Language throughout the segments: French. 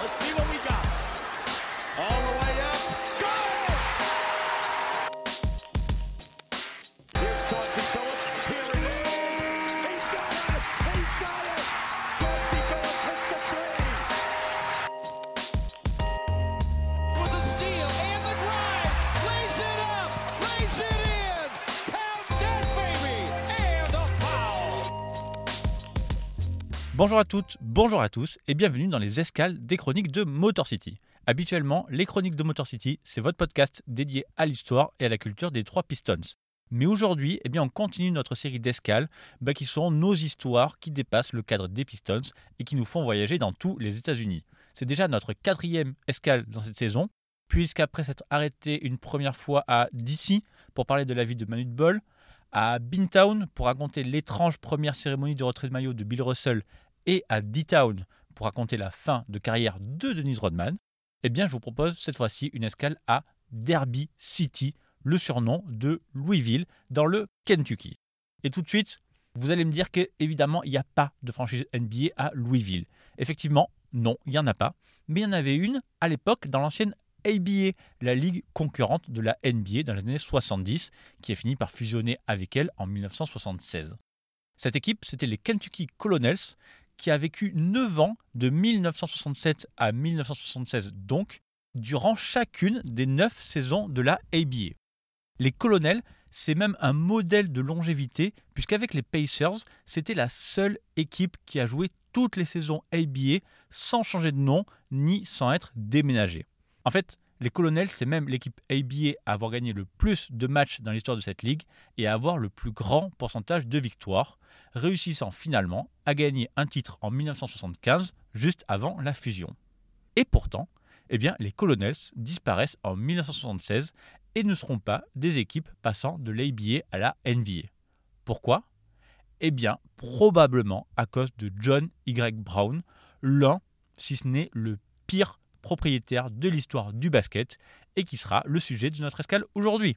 Let's see what Bonjour à toutes, bonjour à tous et bienvenue dans les escales des chroniques de Motor City. Habituellement, les chroniques de Motor City, c'est votre podcast dédié à l'histoire et à la culture des trois Pistons. Mais aujourd'hui, eh bien, on continue notre série d'escales bah, qui sont nos histoires qui dépassent le cadre des Pistons et qui nous font voyager dans tous les États-Unis. C'est déjà notre quatrième escale dans cette saison, puisqu'après s'être arrêté une première fois à DC pour parler de la vie de Manu de Ball, à Beantown pour raconter l'étrange première cérémonie de retrait de maillot de Bill Russell et à D-Town pour raconter la fin de carrière de Denise Rodman, eh bien je vous propose cette fois-ci une escale à Derby City, le surnom de Louisville, dans le Kentucky. Et tout de suite, vous allez me dire qu'évidemment, il n'y a pas de franchise NBA à Louisville. Effectivement, non, il n'y en a pas. Mais il y en avait une à l'époque dans l'ancienne ABA, la ligue concurrente de la NBA dans les années 70, qui a fini par fusionner avec elle en 1976. Cette équipe, c'était les Kentucky Colonels, qui a vécu 9 ans, de 1967 à 1976 donc, durant chacune des 9 saisons de la ABA. Les Colonels, c'est même un modèle de longévité, puisqu'avec les Pacers, c'était la seule équipe qui a joué toutes les saisons ABA sans changer de nom ni sans être déménagée. En fait, les Colonels, c'est même l'équipe ABA à avoir gagné le plus de matchs dans l'histoire de cette ligue et à avoir le plus grand pourcentage de victoires, réussissant finalement à gagner un titre en 1975, juste avant la fusion. Et pourtant, eh bien, les Colonels disparaissent en 1976 et ne seront pas des équipes passant de l'ABA à la NBA. Pourquoi? Eh bien, probablement à cause de John Y. Brown, l'un, si ce n'est le pire propriétaire de l'histoire du basket et qui sera le sujet de notre escale aujourd'hui.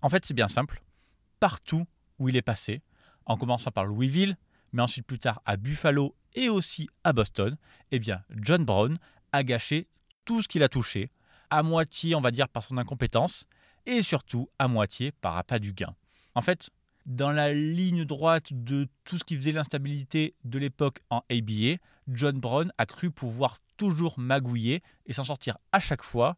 En fait, c'est bien simple. Partout où il est passé, en commençant par Louisville, mais ensuite plus tard à Buffalo et aussi à Boston, eh bien, John Brown a gâché tout ce qu'il a touché, à moitié, on va dire, par son incompétence, et surtout à moitié par appât du gain. En fait, dans la ligne droite de tout ce qui faisait l'instabilité de l'époque en ABA, John Brown a cru pouvoir toujours magouiller et s'en sortir à chaque fois,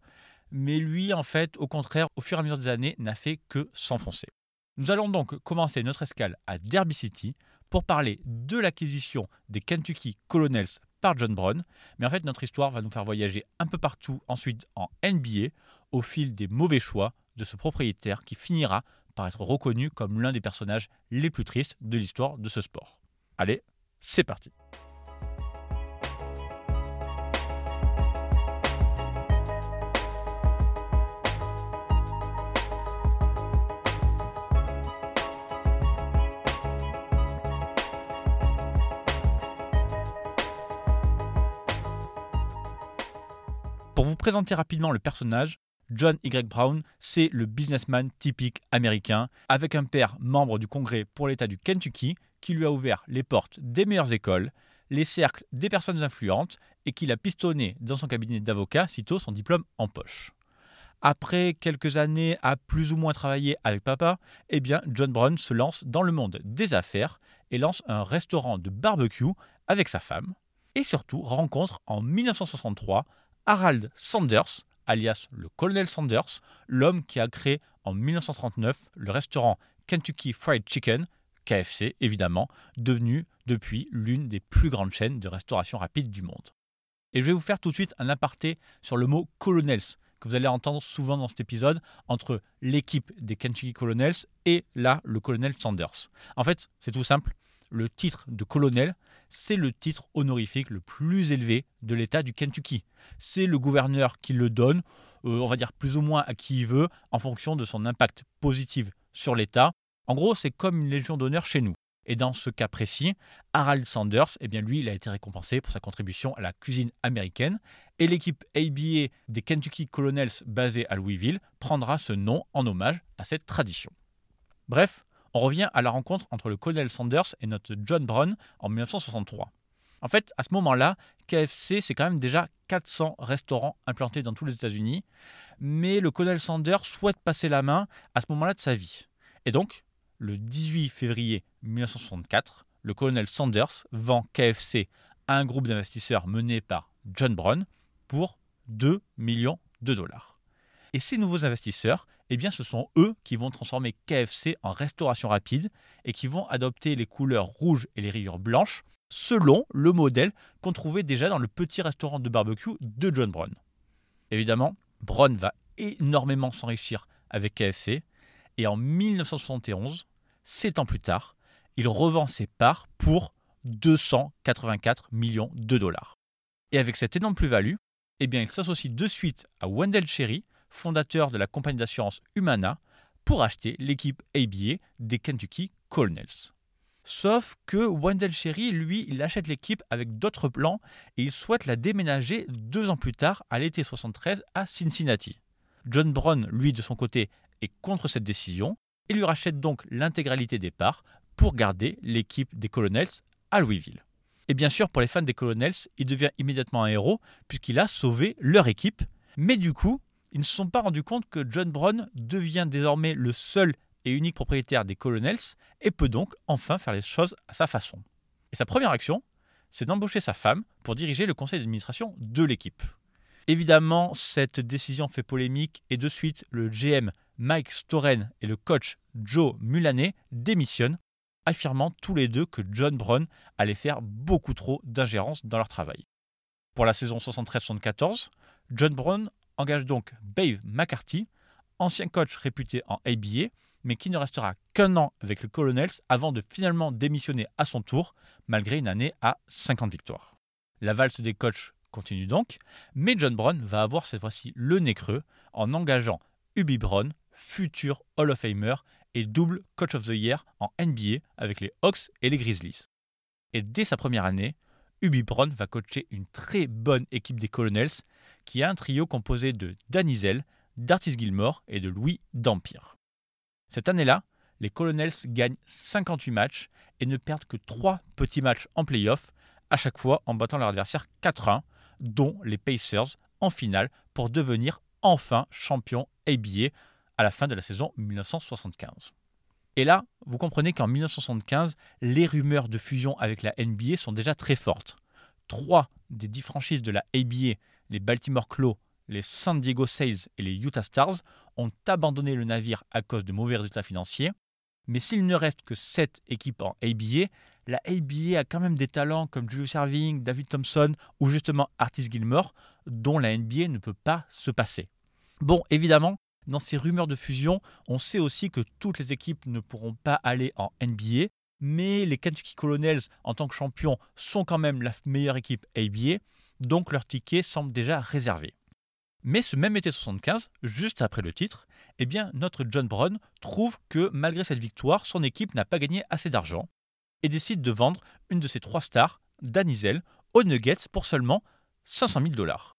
mais lui, en fait, au contraire, au fur et à mesure des années, n'a fait que s'enfoncer. Nous allons donc commencer notre escale à Derby City pour parler de l'acquisition des Kentucky Colonels par John Brown, mais en fait, notre histoire va nous faire voyager un peu partout ensuite en NBA au fil des mauvais choix de ce propriétaire qui finira par être reconnu comme l'un des personnages les plus tristes de l'histoire de ce sport. Allez, c'est parti Pour vous présenter rapidement le personnage, John Y. Brown, c'est le businessman typique américain, avec un père membre du Congrès pour l'État du Kentucky, qui lui a ouvert les portes des meilleures écoles, les cercles des personnes influentes, et qui l'a pistonné dans son cabinet d'avocat sitôt son diplôme en poche. Après quelques années à plus ou moins travailler avec papa, eh bien John Brown se lance dans le monde des affaires et lance un restaurant de barbecue avec sa femme, et surtout rencontre en 1963 Harold Sanders, alias le colonel Sanders, l'homme qui a créé en 1939 le restaurant Kentucky Fried Chicken, KFC évidemment, devenu depuis l'une des plus grandes chaînes de restauration rapide du monde. Et je vais vous faire tout de suite un aparté sur le mot colonels, que vous allez entendre souvent dans cet épisode, entre l'équipe des Kentucky Colonels et là, le colonel Sanders. En fait, c'est tout simple, le titre de colonel, c'est le titre honorifique le plus élevé de l'État du Kentucky. C'est le gouverneur qui le donne, euh, on va dire plus ou moins à qui il veut, en fonction de son impact positif sur l'État. En gros, c'est comme une légion d'honneur chez nous. Et dans ce cas précis, Harold Sanders, eh bien lui, il a été récompensé pour sa contribution à la cuisine américaine. Et l'équipe ABA des Kentucky Colonels basée à Louisville prendra ce nom en hommage à cette tradition. Bref, on revient à la rencontre entre le colonel Sanders et notre John Brown en 1963. En fait, à ce moment-là, KFC, c'est quand même déjà 400 restaurants implantés dans tous les États-Unis, mais le colonel Sanders souhaite passer la main à ce moment-là de sa vie. Et donc, le 18 février 1964, le colonel Sanders vend KFC à un groupe d'investisseurs mené par John Brown pour 2 millions de dollars. Et ces nouveaux investisseurs, eh ce sont eux qui vont transformer KFC en restauration rapide et qui vont adopter les couleurs rouges et les rayures blanches selon le modèle qu'on trouvait déjà dans le petit restaurant de barbecue de John Brown. Évidemment, Brown va énormément s'enrichir avec KFC et en 1971, sept ans plus tard, il revend ses parts pour 284 millions de dollars. Et avec cette énorme plus-value, eh il s'associe de suite à Wendell Cherry, fondateur de la compagnie d'assurance Humana, pour acheter l'équipe ABA des Kentucky Colonels. Sauf que Wendell Cherry, lui, il achète l'équipe avec d'autres plans et il souhaite la déménager deux ans plus tard, à l'été 73, à Cincinnati. John Brown, lui, de son côté, est contre cette décision et lui rachète donc l'intégralité des parts pour garder l'équipe des Colonels à Louisville. Et bien sûr, pour les fans des Colonels, il devient immédiatement un héros puisqu'il a sauvé leur équipe. Mais du coup, ils ne se sont pas rendus compte que John Brown devient désormais le seul et unique propriétaire des Colonels et peut donc enfin faire les choses à sa façon. Et sa première action, c'est d'embaucher sa femme pour diriger le conseil d'administration de l'équipe. Évidemment, cette décision fait polémique et de suite, le GM Mike Storen et le coach Joe Mulaney démissionnent, affirmant tous les deux que John Brown allait faire beaucoup trop d'ingérence dans leur travail. Pour la saison 73-74, John Brown engage donc Dave McCarthy, ancien coach réputé en ABA, mais qui ne restera qu'un an avec les Colonels avant de finalement démissionner à son tour, malgré une année à 50 victoires. La valse des coachs continue donc, mais John Brown va avoir cette fois-ci le nez creux en engageant Ubi Brown, futur Hall of Famer et double Coach of the Year en NBA avec les Hawks et les Grizzlies. Et dès sa première année, Ubi Brown va coacher une très bonne équipe des Colonels qui a un trio composé de Danny Zell, Dartis Gilmore et de Louis Dampire. Cette année-là, les Colonels gagnent 58 matchs et ne perdent que 3 petits matchs en playoff, à chaque fois en battant leur adversaire 4-1, dont les Pacers en finale pour devenir enfin champion ABA à la fin de la saison 1975. Et là, vous comprenez qu'en 1975, les rumeurs de fusion avec la NBA sont déjà très fortes. Trois des dix franchises de la ABA, les Baltimore Claw, les San Diego Sails et les Utah Stars, ont abandonné le navire à cause de mauvais résultats financiers. Mais s'il ne reste que sept équipes en ABA, la ABA a quand même des talents comme Julius Erving, David Thompson ou justement Artis Gilmore, dont la NBA ne peut pas se passer. Bon, évidemment, dans ces rumeurs de fusion, on sait aussi que toutes les équipes ne pourront pas aller en NBA, mais les Kentucky Colonels, en tant que champions, sont quand même la meilleure équipe ABA, donc leur ticket semble déjà réservé. Mais ce même été 75, juste après le titre, eh bien notre John Brown trouve que malgré cette victoire, son équipe n'a pas gagné assez d'argent et décide de vendre une de ses trois stars, Danizel, aux Nuggets pour seulement 500 000 dollars.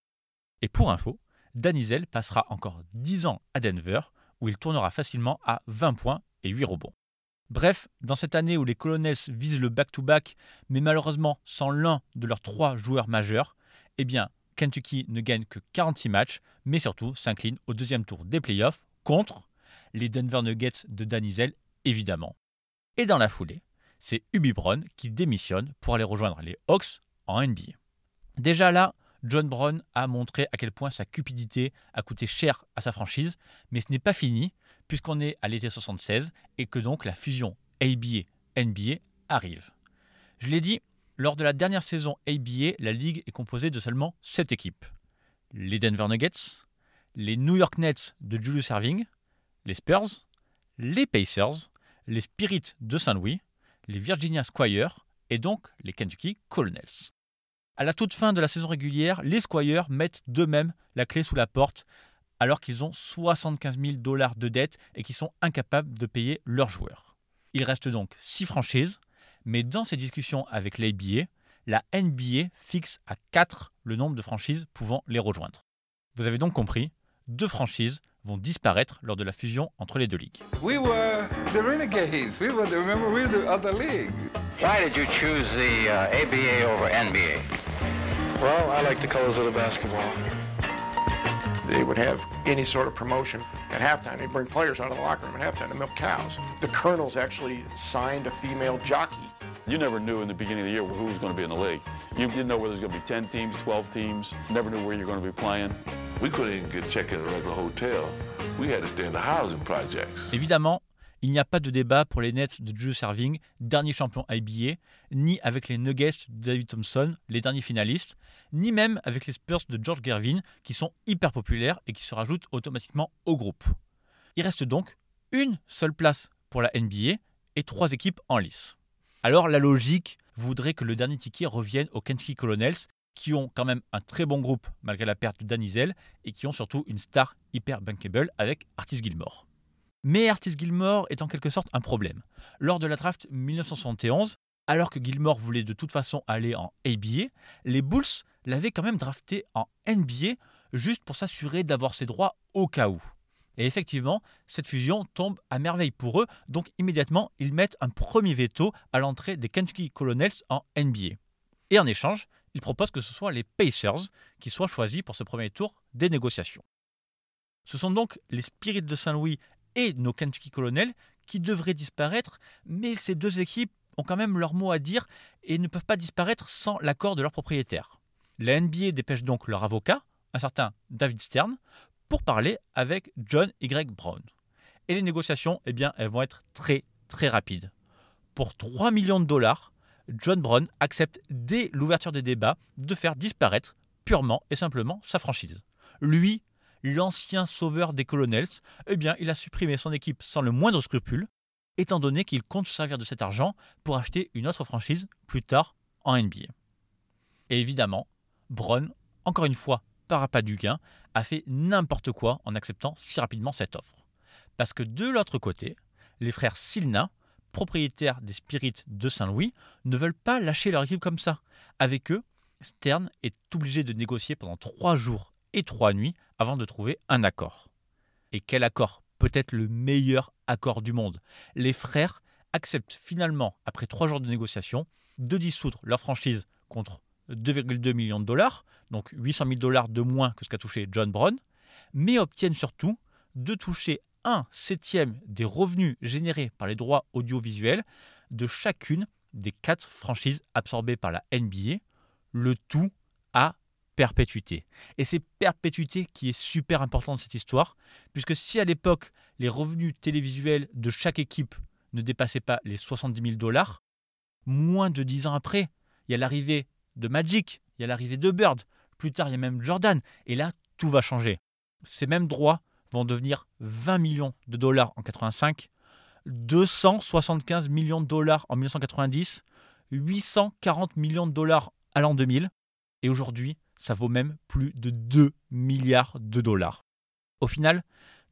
Et pour info, Danizel passera encore 10 ans à Denver, où il tournera facilement à 20 points et 8 rebonds. Bref, dans cette année où les Colonels visent le back-to-back, mais malheureusement sans l'un de leurs trois joueurs majeurs, eh bien, Kentucky ne gagne que 46 matchs, mais surtout s'incline au deuxième tour des playoffs contre les Denver Nuggets de Danizel, évidemment. Et dans la foulée, c'est Ubi Brown qui démissionne pour aller rejoindre les Hawks en NBA. Déjà là, John Brown a montré à quel point sa cupidité a coûté cher à sa franchise, mais ce n'est pas fini puisqu'on est à l'été 76 et que donc la fusion ABA-NBA arrive. Je l'ai dit, lors de la dernière saison ABA, la ligue est composée de seulement 7 équipes. Les Denver Nuggets, les New York Nets de Julius Erving, les Spurs, les Pacers, les Spirits de Saint-Louis, les Virginia Squires et donc les Kentucky Colonels. À la toute fin de la saison régulière, les Squires mettent d'eux-mêmes la clé sous la porte alors qu'ils ont 75 000 dollars de dettes et qu'ils sont incapables de payer leurs joueurs. Il reste donc 6 franchises, mais dans ces discussions avec l'ABA, la NBA fixe à 4 le nombre de franchises pouvant les rejoindre. Vous avez donc compris, deux franchises vont disparaître lors de la fusion entre les deux ligues. We were the Renegades. We were the, remember, we were the other league. Why did you choose the uh, ABA over NBA? Well, I like the colors of the basketball. They would have any sort of promotion at halftime. They'd bring players out of the locker room at halftime to milk cows. The Colonels actually signed a female jockey. You never knew in the beginning of the year who was going to be in the league. You didn't know whether was going to be 10 teams, 12 teams, never knew where you're going to be playing. We couldn't even get check in a regular hotel. We had to stay in the housing projects. Évidemment, il n'y a pas de débat pour les Nets de Drew Serving, dernier champion IBA, ni avec les Nuggets de David Thompson, les derniers finalistes, ni même avec les Spurs de George Gervin, qui sont hyper populaires et qui se rajoutent automatiquement au groupe. Il reste donc une seule place pour la NBA et trois équipes en lice. Alors la logique voudrait que le dernier ticket revienne aux Kentucky Colonels, qui ont quand même un très bon groupe malgré la perte de Danizel et qui ont surtout une star hyper bankable avec Artis Gilmore. Mais Artis Gilmore est en quelque sorte un problème. Lors de la draft 1971, alors que Gilmore voulait de toute façon aller en ABA, les Bulls l'avaient quand même drafté en NBA juste pour s'assurer d'avoir ses droits au cas où. Et effectivement, cette fusion tombe à merveille pour eux, donc immédiatement, ils mettent un premier veto à l'entrée des Kentucky Colonels en NBA. Et en échange, ils proposent que ce soit les Pacers qui soient choisis pour ce premier tour des négociations. Ce sont donc les Spirits de Saint-Louis et nos Kentucky Colonels qui devraient disparaître, mais ces deux équipes ont quand même leur mot à dire et ne peuvent pas disparaître sans l'accord de leurs propriétaires. La NBA dépêche donc leur avocat, un certain David Stern, pour parler avec John Y. Brown. Et les négociations, eh bien, elles vont être très très rapides. Pour 3 millions de dollars, John Brown accepte dès l'ouverture des débats de faire disparaître purement et simplement sa franchise. Lui, l'ancien sauveur des Colonels, eh bien, il a supprimé son équipe sans le moindre scrupule, étant donné qu'il compte se servir de cet argent pour acheter une autre franchise plus tard en NBA. Et évidemment, Brown, encore une fois, par appât du gain, a fait n'importe quoi en acceptant si rapidement cette offre. Parce que de l'autre côté, les frères Silna, propriétaires des Spirits de Saint-Louis, ne veulent pas lâcher leur équipe comme ça. Avec eux, Stern est obligé de négocier pendant trois jours trois nuits avant de trouver un accord. Et quel accord? Peut-être le meilleur accord du monde. Les frères acceptent finalement, après trois jours de négociation, de dissoudre leur franchise contre 2,2 millions de dollars, donc 800 000 dollars de moins que ce qu'a touché John Brown, mais obtiennent surtout de toucher un septième des revenus générés par les droits audiovisuels de chacune des quatre franchises absorbées par la NBA, le tout à perpétuité. Et c'est perpétuité qui est super important dans cette histoire, puisque si à l'époque les revenus télévisuels de chaque équipe ne dépassaient pas les 70 000 dollars, moins de dix ans après, il y a l'arrivée de Magic, il y a l'arrivée de Bird, plus tard il y a même Jordan, et là tout va changer. Ces mêmes droits vont devenir 20 millions de dollars en 85, 275 millions de dollars en 1990, 840 millions de dollars à l'an 2000, et aujourd'hui ça vaut même plus de 2 milliards de dollars. Au final,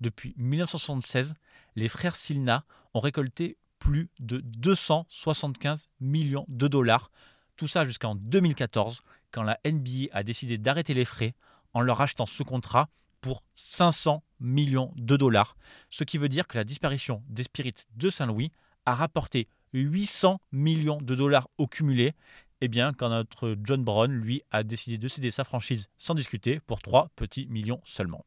depuis 1976, les frères Silna ont récolté plus de 275 millions de dollars, tout ça jusqu'en 2014, quand la NBA a décidé d'arrêter les frais en leur achetant ce contrat pour 500 millions de dollars, ce qui veut dire que la disparition des Spirits de Saint-Louis a rapporté 800 millions de dollars au cumulé, eh bien, quand notre John Brown, lui, a décidé de céder sa franchise sans discuter pour 3 petits millions seulement.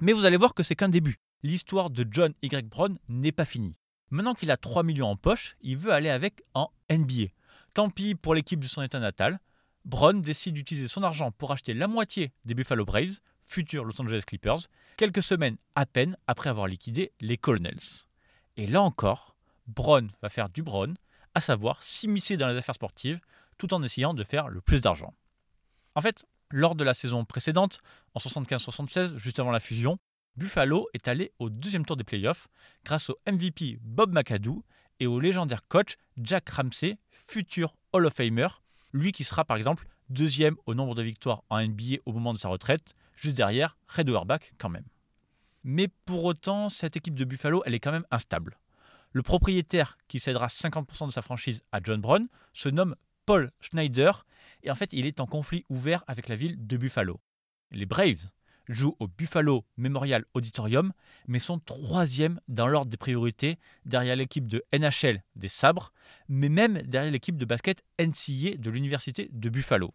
Mais vous allez voir que c'est qu'un début. L'histoire de John Y. Brown n'est pas finie. Maintenant qu'il a 3 millions en poche, il veut aller avec en NBA. Tant pis pour l'équipe de son état natal, Brown décide d'utiliser son argent pour acheter la moitié des Buffalo Braves, futurs Los Angeles Clippers, quelques semaines à peine après avoir liquidé les Colonels. Et là encore, Brown va faire du Brown, à savoir s'immiscer dans les affaires sportives tout en essayant de faire le plus d'argent. En fait, lors de la saison précédente, en 75-76, juste avant la fusion, Buffalo est allé au deuxième tour des playoffs grâce au MVP Bob McAdoo et au légendaire coach Jack Ramsey, futur Hall of Famer, lui qui sera par exemple deuxième au nombre de victoires en NBA au moment de sa retraite, juste derrière Red Auerbach quand même. Mais pour autant, cette équipe de Buffalo, elle est quand même instable. Le propriétaire qui cédera 50% de sa franchise à John Brown se nomme Paul Schneider et en fait il est en conflit ouvert avec la ville de Buffalo. Les Braves, joue au Buffalo Memorial Auditorium, mais sont troisième dans l'ordre des priorités derrière l'équipe de NHL des Sabres, mais même derrière l'équipe de basket NCAA de l'Université de Buffalo.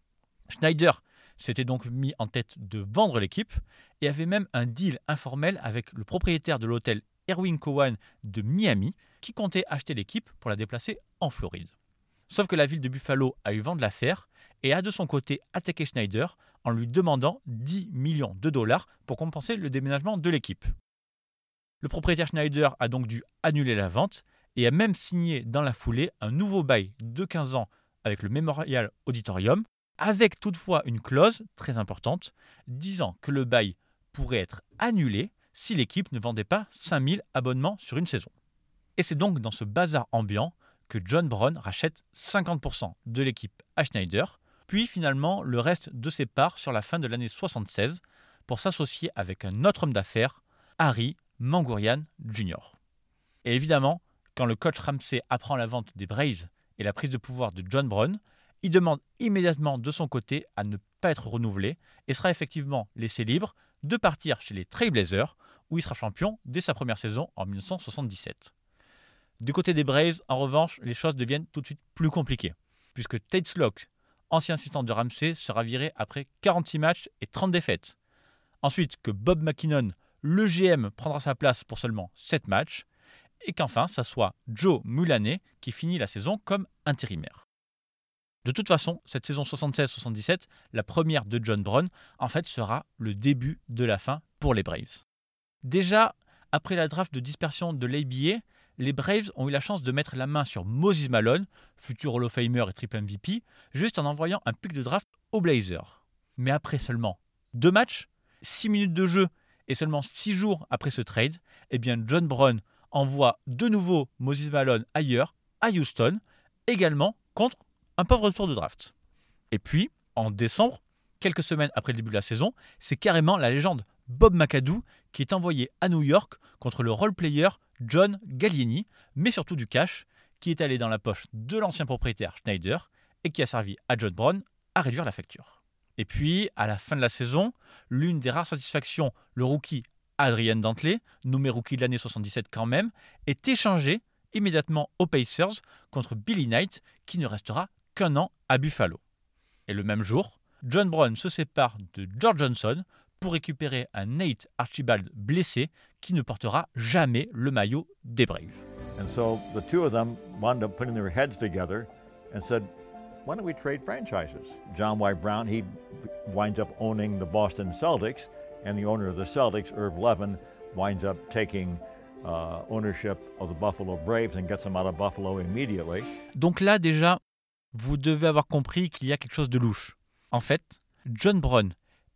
Schneider s'était donc mis en tête de vendre l'équipe et avait même un deal informel avec le propriétaire de l'hôtel Erwin Cowan de Miami qui comptait acheter l'équipe pour la déplacer en Floride. Sauf que la ville de Buffalo a eu vent de l'affaire et a de son côté attaqué Schneider en lui demandant 10 millions de dollars pour compenser le déménagement de l'équipe. Le propriétaire Schneider a donc dû annuler la vente et a même signé dans la foulée un nouveau bail de 15 ans avec le Memorial Auditorium, avec toutefois une clause très importante disant que le bail pourrait être annulé si l'équipe ne vendait pas 5000 abonnements sur une saison. Et c'est donc dans ce bazar ambiant John Brown rachète 50% de l'équipe à Schneider, puis finalement le reste de ses parts sur la fin de l'année 76 pour s'associer avec un autre homme d'affaires, Harry Mangourian Jr. Et évidemment, quand le coach Ramsey apprend la vente des Braves et la prise de pouvoir de John Brown, il demande immédiatement de son côté à ne pas être renouvelé et sera effectivement laissé libre de partir chez les Trailblazers où il sera champion dès sa première saison en 1977. Du côté des Braves, en revanche, les choses deviennent tout de suite plus compliquées, puisque Tate Slock, ancien assistant de Ramsey, sera viré après 46 matchs et 30 défaites. Ensuite, que Bob McKinnon, le GM, prendra sa place pour seulement 7 matchs, et qu'enfin, ça soit Joe Mulaney qui finit la saison comme intérimaire. De toute façon, cette saison 76-77, la première de John Brown, en fait sera le début de la fin pour les Braves. Déjà, après la draft de dispersion de l'ABA, les Braves ont eu la chance de mettre la main sur Moses Malone, futur Hall of Famer et triple MVP, juste en envoyant un pic de draft aux Blazers. Mais après seulement deux matchs, six minutes de jeu et seulement six jours après ce trade, eh bien John Brown envoie de nouveau Moses Malone ailleurs, à Houston, également contre un pauvre tour de draft. Et puis, en décembre, quelques semaines après le début de la saison, c'est carrément la légende Bob McAdoo qui est envoyé à New York contre le role-player John Gallieni, mais surtout du cash, qui est allé dans la poche de l'ancien propriétaire Schneider et qui a servi à John Brown à réduire la facture. Et puis, à la fin de la saison, l'une des rares satisfactions, le rookie Adrian Dantley, nommé rookie de l'année 77 quand même, est échangé immédiatement aux Pacers contre Billy Knight, qui ne restera qu'un an à Buffalo. Et le même jour, John Brown se sépare de George Johnson pour récupérer un Nate Archibald blessé qui ne portera jamais le maillot des Braves. And so the two of them wound up putting their heads together and said, why don't we trade franchises? John Y. Brown, he winds up owning the Boston Celtics, and the owner of the Celtics, Irv Levin, winds up taking uh, ownership of the Buffalo Braves and gets them out of Buffalo immediately. Donc là, déjà, vous devez avoir compris qu'il y a quelque chose de louche. En fait, John Brown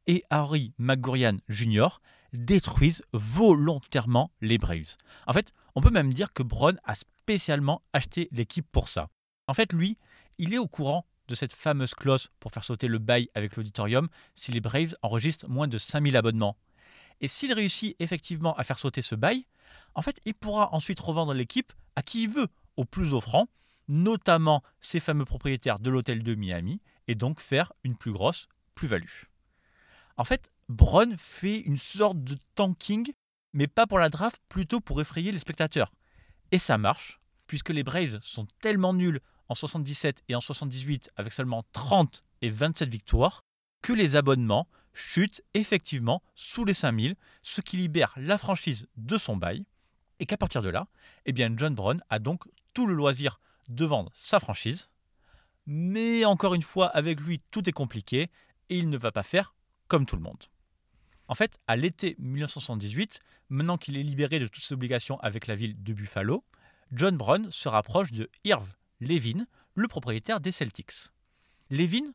et Harry McGurian Jr. détruisent volontairement les Braves. En fait, on peut même dire que Brown a spécialement acheté l'équipe pour ça. En fait, lui, il est au courant de cette fameuse clause pour faire sauter le bail avec l'auditorium si les Braves enregistrent moins de 5000 abonnements. Et s'il réussit effectivement à faire sauter ce bail, en fait, il pourra ensuite revendre l'équipe à qui il veut, au plus offrant, notamment ces fameux propriétaires de l'hôtel de Miami, et donc faire une plus grosse plus-value. En fait, Brown fait une sorte de tanking, mais pas pour la draft, plutôt pour effrayer les spectateurs. Et ça marche, puisque les Braves sont tellement nuls en 77 et en 78 avec seulement 30 et 27 victoires, que les abonnements chutent effectivement sous les 5000, ce qui libère la franchise de son bail, et qu'à partir de là, eh bien John Brown a donc tout le loisir de vendre sa franchise, mais encore une fois, avec lui, tout est compliqué, et il ne va pas faire comme tout le monde. En fait, à l'été 1978, maintenant qu'il est libéré de toutes ses obligations avec la ville de Buffalo, John Brown se rapproche de Irv Levin, le propriétaire des Celtics. Levin,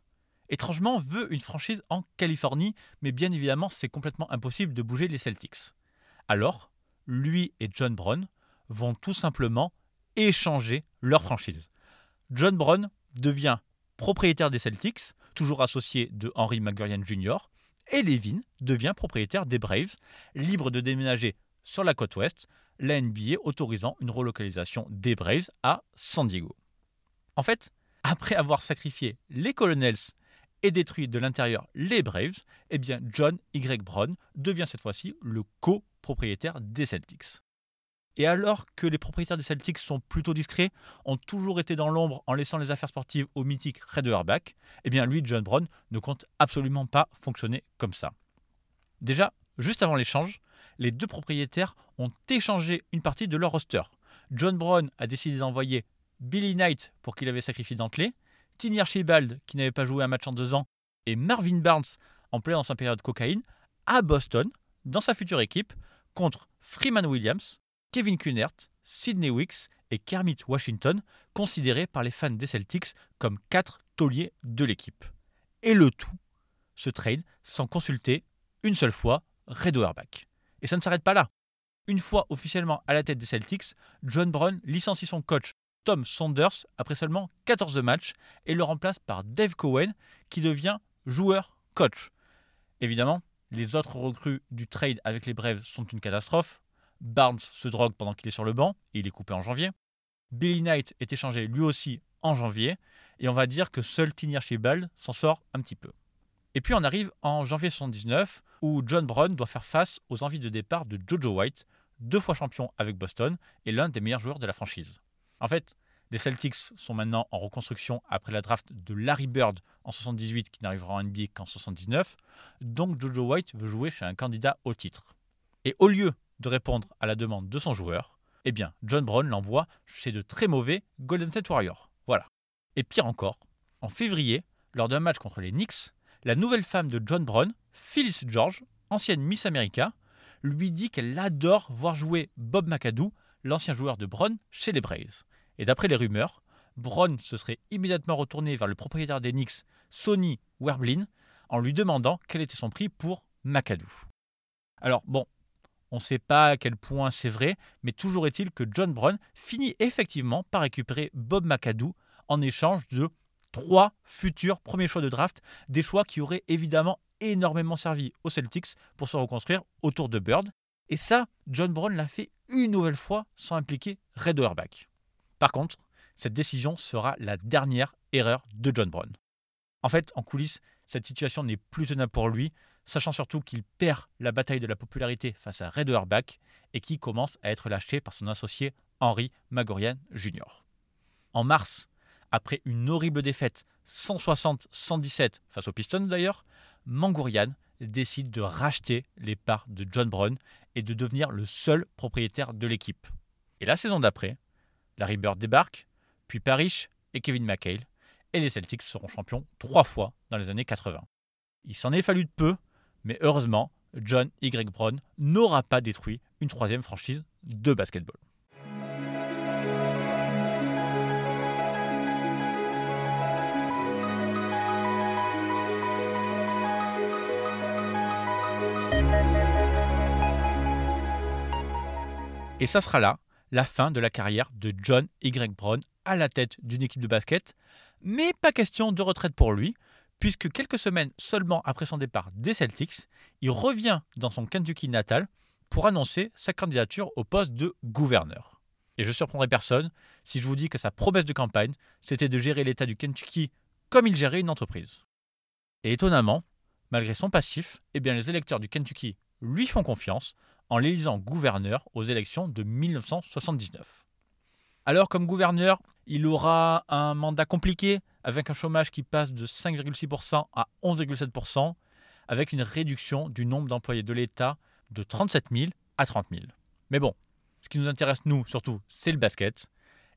étrangement, veut une franchise en Californie, mais bien évidemment, c'est complètement impossible de bouger les Celtics. Alors, lui et John Brown vont tout simplement échanger leur franchise. John Brown devient propriétaire des Celtics, toujours associé de Henry McGurian Jr., et Levin devient propriétaire des Braves, libre de déménager sur la côte ouest, la NBA autorisant une relocalisation des Braves à San Diego. En fait, après avoir sacrifié les Colonels et détruit de l'intérieur les Braves, eh bien John Y. Brown devient cette fois-ci le copropriétaire des Celtics. Et alors que les propriétaires des Celtics sont plutôt discrets, ont toujours été dans l'ombre en laissant les affaires sportives au mythique Red Auerbach, eh bien lui, John Brown, ne compte absolument pas fonctionner comme ça. Déjà, juste avant l'échange, les deux propriétaires ont échangé une partie de leur roster. John Brown a décidé d'envoyer Billy Knight pour qu'il avait sacrifié d'entrée, Tiny Archibald qui n'avait pas joué un match en deux ans, et Marvin Barnes en plein dans période cocaïne, à Boston, dans sa future équipe, contre Freeman Williams, Kevin Kunert, Sidney Wicks et Kermit Washington, considérés par les fans des Celtics comme quatre tauliers de l'équipe. Et le tout, ce trade sans consulter une seule fois Red Auerbach. Et ça ne s'arrête pas là. Une fois officiellement à la tête des Celtics, John Brown licencie son coach Tom Saunders après seulement 14 matchs et le remplace par Dave Cohen qui devient joueur-coach. Évidemment, les autres recrues du trade avec les Braves sont une catastrophe. Barnes se drogue pendant qu'il est sur le banc et il est coupé en janvier. Billy Knight est échangé lui aussi en janvier et on va dire que seul Tiny Archibald s'en sort un petit peu. Et puis on arrive en janvier 79 où John Brown doit faire face aux envies de départ de Jojo White, deux fois champion avec Boston et l'un des meilleurs joueurs de la franchise. En fait, les Celtics sont maintenant en reconstruction après la draft de Larry Bird en 78 qui n'arrivera en NBA qu'en 79, donc Jojo White veut jouer chez un candidat au titre. Et au lieu de répondre à la demande de son joueur, eh bien John Brown l'envoie chez de très mauvais Golden State Warriors. Voilà. Et pire encore, en février, lors d'un match contre les Knicks, la nouvelle femme de John Brown, Phyllis George, ancienne Miss America, lui dit qu'elle adore voir jouer Bob McAdoo, l'ancien joueur de Brown, chez les Braves. Et d'après les rumeurs, Brown se serait immédiatement retourné vers le propriétaire des Knicks, Sonny Werblin, en lui demandant quel était son prix pour McAdoo. Alors bon, on ne sait pas à quel point c'est vrai, mais toujours est-il que John Brown finit effectivement par récupérer Bob McAdoo en échange de trois futurs premiers choix de draft, des choix qui auraient évidemment énormément servi aux Celtics pour se reconstruire autour de Bird. Et ça, John Brown l'a fait une nouvelle fois sans impliquer Red Auerbach. Par contre, cette décision sera la dernière erreur de John Brown. En fait, en coulisses, cette situation n'est plus tenable pour lui, sachant surtout qu'il perd la bataille de la popularité face à Red Auerbach et qui commence à être lâché par son associé Henry Magorian Jr. En mars, après une horrible défaite 160-117 face aux Pistons d'ailleurs, Mangorian décide de racheter les parts de John Brown et de devenir le seul propriétaire de l'équipe. Et la saison d'après, Larry Bird débarque, puis Parrish et Kevin McHale, et les Celtics seront champions trois fois dans les années 80. Il s'en est fallu de peu, mais heureusement, John Y. Brown n'aura pas détruit une troisième franchise de basketball. Et ça sera là la fin de la carrière de John Y. Brown à la tête d'une équipe de basket, mais pas question de retraite pour lui, puisque quelques semaines seulement après son départ des Celtics, il revient dans son Kentucky natal pour annoncer sa candidature au poste de gouverneur. Et je surprendrai personne si je vous dis que sa promesse de campagne, c'était de gérer l'État du Kentucky comme il gérait une entreprise. Et étonnamment, malgré son passif, eh bien les électeurs du Kentucky lui font confiance en l'élisant gouverneur aux élections de 1979. Alors comme gouverneur, il aura un mandat compliqué? Avec un chômage qui passe de 5,6% à 11,7%, avec une réduction du nombre d'employés de l'État de 37 000 à 30 000. Mais bon, ce qui nous intéresse, nous, surtout, c'est le basket.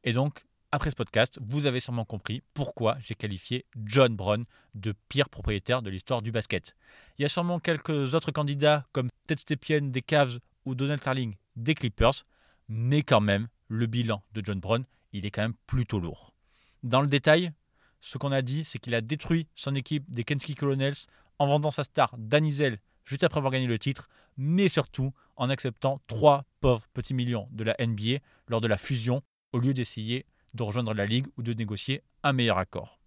Et donc, après ce podcast, vous avez sûrement compris pourquoi j'ai qualifié John Brown de pire propriétaire de l'histoire du basket. Il y a sûrement quelques autres candidats comme Ted Stepien des Cavs ou Donald Starling des Clippers, mais quand même, le bilan de John Brown, il est quand même plutôt lourd. Dans le détail, ce qu'on a dit, c'est qu'il a détruit son équipe des Kentucky Colonels en vendant sa star Danizel juste après avoir gagné le titre, mais surtout en acceptant trois pauvres petits millions de la NBA lors de la fusion au lieu d'essayer de rejoindre la ligue ou de négocier un meilleur accord.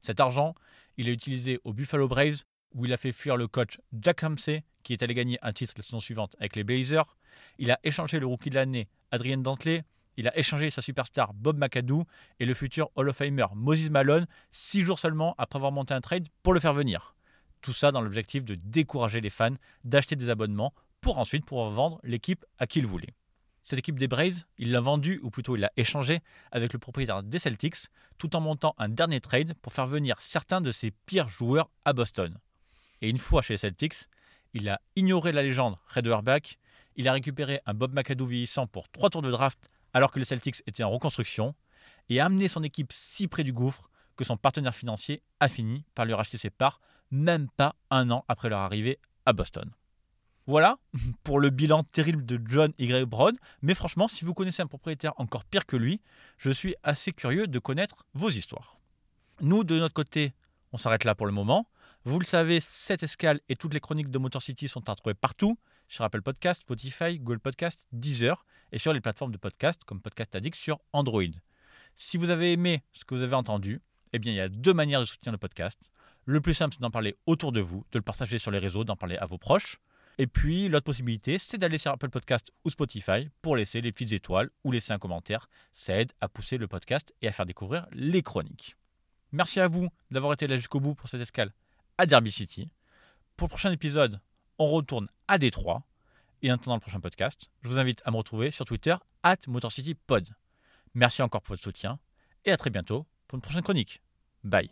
Cet argent, il a utilisé au Buffalo Braves où il a fait fuir le coach Jack Ramsey qui est allé gagner un titre la saison suivante avec les Blazers. Il a échangé le rookie de l'année Adrien Dantley il a échangé sa superstar Bob McAdoo et le futur Hall of Famer Moses Malone six jours seulement après avoir monté un trade pour le faire venir. Tout ça dans l'objectif de décourager les fans d'acheter des abonnements pour ensuite pouvoir vendre l'équipe à qui il voulait. Cette équipe des Braves, il l'a vendue, ou plutôt il l'a échangée avec le propriétaire des Celtics, tout en montant un dernier trade pour faire venir certains de ses pires joueurs à Boston. Et une fois chez les Celtics, il a ignoré la légende Red Auerbach, il a récupéré un Bob McAdoo vieillissant pour trois tours de draft alors que les Celtics étaient en reconstruction, et a amené son équipe si près du gouffre que son partenaire financier a fini par lui racheter ses parts, même pas un an après leur arrivée à Boston. Voilà pour le bilan terrible de John Y. Brown, mais franchement, si vous connaissez un propriétaire encore pire que lui, je suis assez curieux de connaître vos histoires. Nous, de notre côté, on s'arrête là pour le moment. Vous le savez, cette escale et toutes les chroniques de Motor City sont à retrouver partout, sur Apple Podcast, Spotify, Google Podcast, Deezer et sur les plateformes de podcast comme Podcast Addict sur Android. Si vous avez aimé ce que vous avez entendu, eh bien, il y a deux manières de soutenir le podcast. Le plus simple, c'est d'en parler autour de vous, de le partager sur les réseaux, d'en parler à vos proches. Et puis, l'autre possibilité, c'est d'aller sur Apple Podcast ou Spotify pour laisser les petites étoiles ou laisser un commentaire. Ça aide à pousser le podcast et à faire découvrir les chroniques. Merci à vous d'avoir été là jusqu'au bout pour cette escale à Derby City. Pour le prochain épisode, on retourne à Détroit. Et en attendant le prochain podcast, je vous invite à me retrouver sur Twitter, at MotorCityPod. Merci encore pour votre soutien et à très bientôt pour une prochaine chronique. Bye.